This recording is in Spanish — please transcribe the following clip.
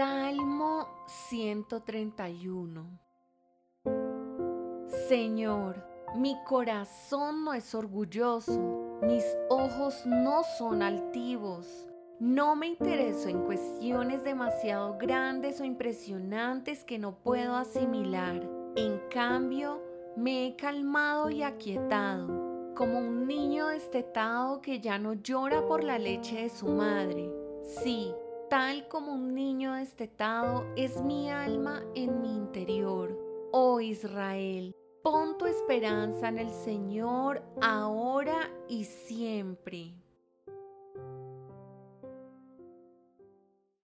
Salmo 131 Señor, mi corazón no es orgulloso, mis ojos no son altivos. No me intereso en cuestiones demasiado grandes o impresionantes que no puedo asimilar. En cambio, me he calmado y aquietado, como un niño destetado que ya no llora por la leche de su madre. Sí, tal como un niño destetado es mi alma en mi interior. Oh Israel, pon tu esperanza en el Señor ahora y siempre.